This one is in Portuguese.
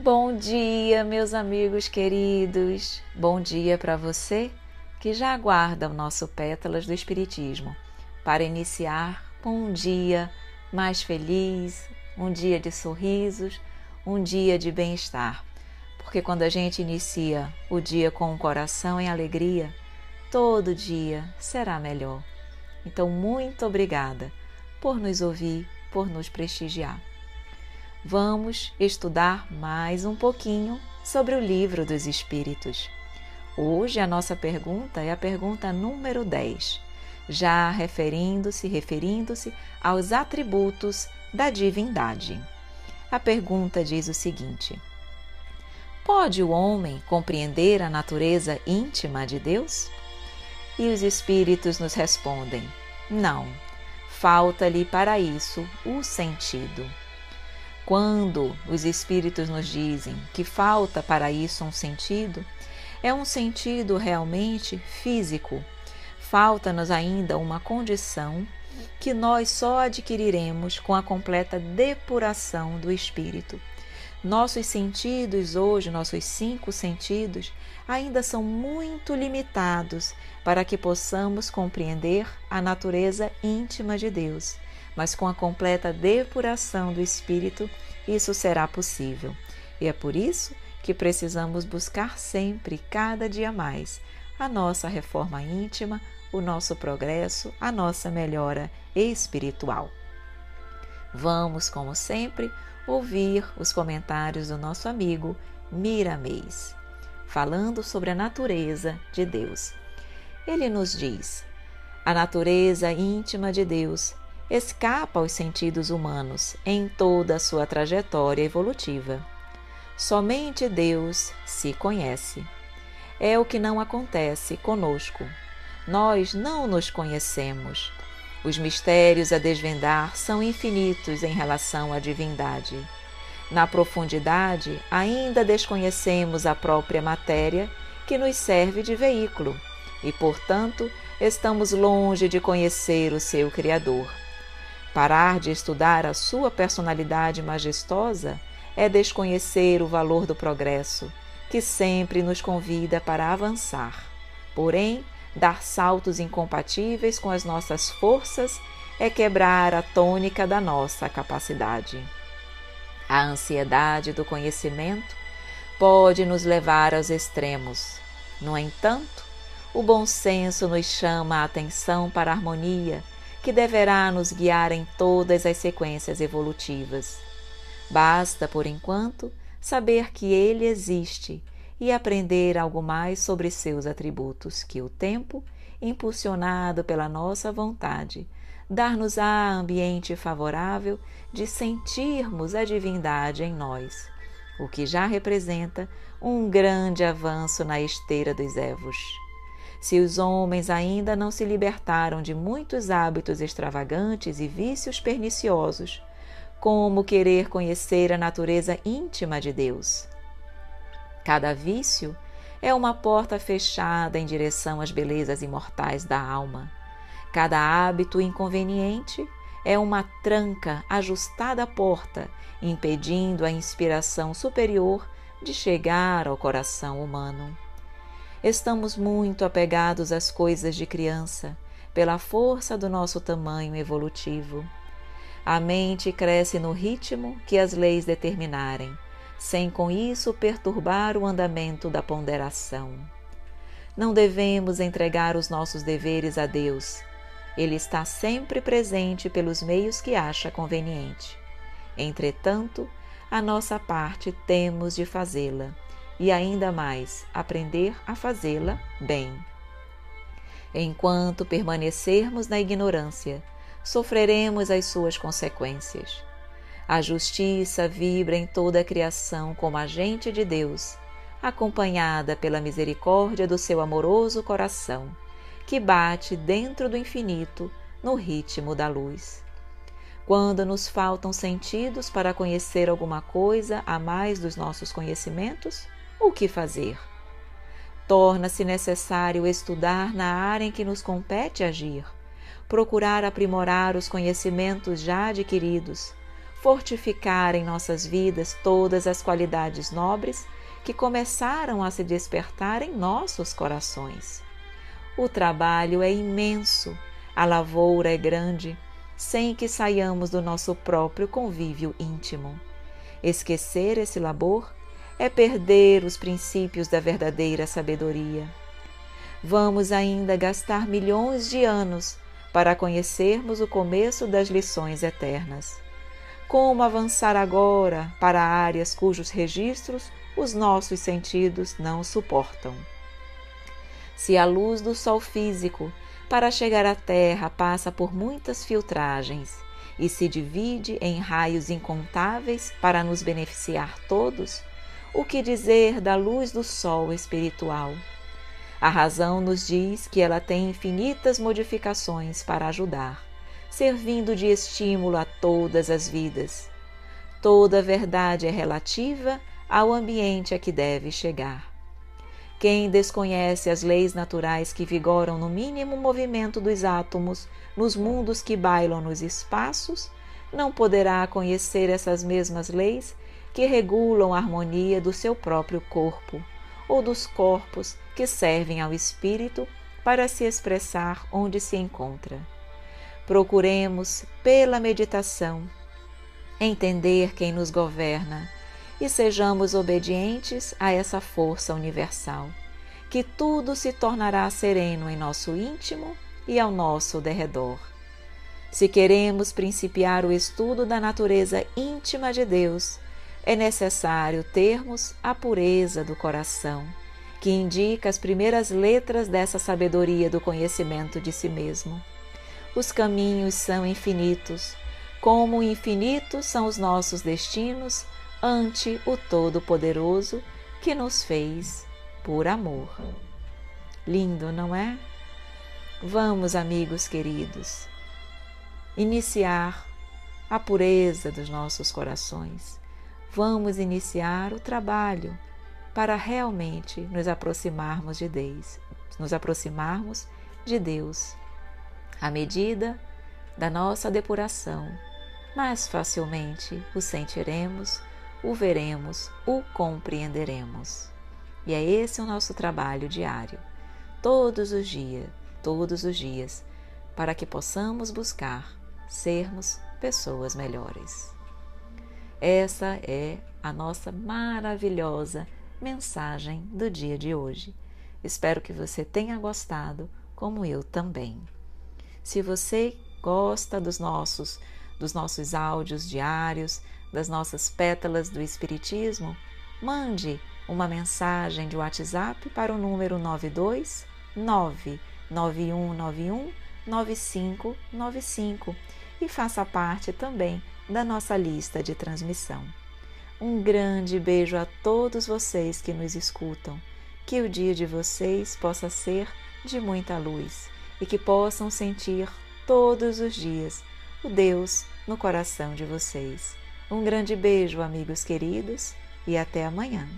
Bom dia, meus amigos queridos. Bom dia para você que já aguarda o nosso Pétalas do Espiritismo para iniciar um dia mais feliz, um dia de sorrisos, um dia de bem-estar. Porque quando a gente inicia o dia com o coração em alegria, todo dia será melhor. Então, muito obrigada por nos ouvir, por nos prestigiar vamos estudar mais um pouquinho sobre o Livro dos Espíritos. Hoje a nossa pergunta é a pergunta número 10, já referindo-se, referindo-se aos atributos da divindade. A pergunta diz o seguinte: Pode o homem compreender a natureza íntima de Deus? E os espíritos nos respondem: Não, falta-lhe para isso o sentido. Quando os espíritos nos dizem que falta para isso um sentido, é um sentido realmente físico. Falta-nos ainda uma condição que nós só adquiriremos com a completa depuração do espírito. Nossos sentidos hoje, nossos cinco sentidos, ainda são muito limitados para que possamos compreender a natureza íntima de Deus mas com a completa depuração do espírito, isso será possível. E é por isso que precisamos buscar sempre, cada dia mais, a nossa reforma íntima, o nosso progresso, a nossa melhora espiritual. Vamos, como sempre, ouvir os comentários do nosso amigo Miramês, falando sobre a natureza de Deus. Ele nos diz: a natureza íntima de Deus escapa aos sentidos humanos em toda a sua trajetória evolutiva. Somente Deus se conhece. É o que não acontece conosco. Nós não nos conhecemos. Os mistérios a desvendar são infinitos em relação à divindade. Na profundidade, ainda desconhecemos a própria matéria que nos serve de veículo e, portanto, estamos longe de conhecer o seu Criador. Parar de estudar a sua personalidade majestosa é desconhecer o valor do progresso, que sempre nos convida para avançar. Porém, dar saltos incompatíveis com as nossas forças é quebrar a tônica da nossa capacidade. A ansiedade do conhecimento pode nos levar aos extremos. No entanto, o bom senso nos chama a atenção para a harmonia que deverá nos guiar em todas as sequências evolutivas. Basta, por enquanto, saber que ele existe e aprender algo mais sobre seus atributos, que o tempo, impulsionado pela nossa vontade, dar-nos-á ambiente favorável de sentirmos a divindade em nós, o que já representa um grande avanço na esteira dos Evos. Se os homens ainda não se libertaram de muitos hábitos extravagantes e vícios perniciosos, como querer conhecer a natureza íntima de Deus? Cada vício é uma porta fechada em direção às belezas imortais da alma. Cada hábito inconveniente é uma tranca ajustada à porta, impedindo a inspiração superior de chegar ao coração humano. Estamos muito apegados às coisas de criança, pela força do nosso tamanho evolutivo. A mente cresce no ritmo que as leis determinarem, sem com isso perturbar o andamento da ponderação. Não devemos entregar os nossos deveres a Deus. Ele está sempre presente pelos meios que acha conveniente. Entretanto, a nossa parte temos de fazê-la e ainda mais aprender a fazê-la bem. Enquanto permanecermos na ignorância, sofreremos as suas consequências. A justiça vibra em toda a criação como agente de Deus, acompanhada pela misericórdia do seu amoroso coração, que bate dentro do infinito no ritmo da luz. Quando nos faltam sentidos para conhecer alguma coisa a mais dos nossos conhecimentos, o que fazer? Torna-se necessário estudar na área em que nos compete agir, procurar aprimorar os conhecimentos já adquiridos, fortificar em nossas vidas todas as qualidades nobres que começaram a se despertar em nossos corações. O trabalho é imenso, a lavoura é grande, sem que saiamos do nosso próprio convívio íntimo. Esquecer esse labor é perder os princípios da verdadeira sabedoria. Vamos ainda gastar milhões de anos para conhecermos o começo das lições eternas. Como avançar agora para áreas cujos registros os nossos sentidos não suportam? Se a luz do sol físico para chegar à Terra passa por muitas filtragens e se divide em raios incontáveis para nos beneficiar todos, o que dizer da luz do sol espiritual? A razão nos diz que ela tem infinitas modificações para ajudar, servindo de estímulo a todas as vidas. Toda verdade é relativa ao ambiente a que deve chegar. Quem desconhece as leis naturais que vigoram no mínimo movimento dos átomos nos mundos que bailam nos espaços, não poderá conhecer essas mesmas leis que regulam a harmonia do seu próprio corpo ou dos corpos que servem ao espírito para se expressar onde se encontra. Procuremos, pela meditação, entender quem nos governa e sejamos obedientes a essa força universal, que tudo se tornará sereno em nosso íntimo e ao nosso derredor. Se queremos principiar o estudo da natureza íntima de Deus, é necessário termos a pureza do coração, que indica as primeiras letras dessa sabedoria do conhecimento de si mesmo. Os caminhos são infinitos, como infinitos são os nossos destinos ante o Todo-Poderoso que nos fez por amor. Lindo, não é? Vamos, amigos queridos, iniciar a pureza dos nossos corações. Vamos iniciar o trabalho para realmente nos aproximarmos de Deus, nos aproximarmos de Deus. À medida da nossa depuração, mais facilmente o sentiremos o veremos, o compreenderemos. E é esse o nosso trabalho diário, todos os dias, todos os dias, para que possamos buscar sermos pessoas melhores. Essa é a nossa maravilhosa mensagem do dia de hoje. Espero que você tenha gostado, como eu também. Se você gosta dos nossos dos nossos áudios diários, das nossas pétalas do Espiritismo, mande uma mensagem de WhatsApp para o número 92 99191 9595 e faça parte também da nossa lista de transmissão. Um grande beijo a todos vocês que nos escutam. Que o dia de vocês possa ser de muita luz e que possam sentir todos os dias o Deus no coração de vocês. Um grande beijo, amigos queridos, e até amanhã.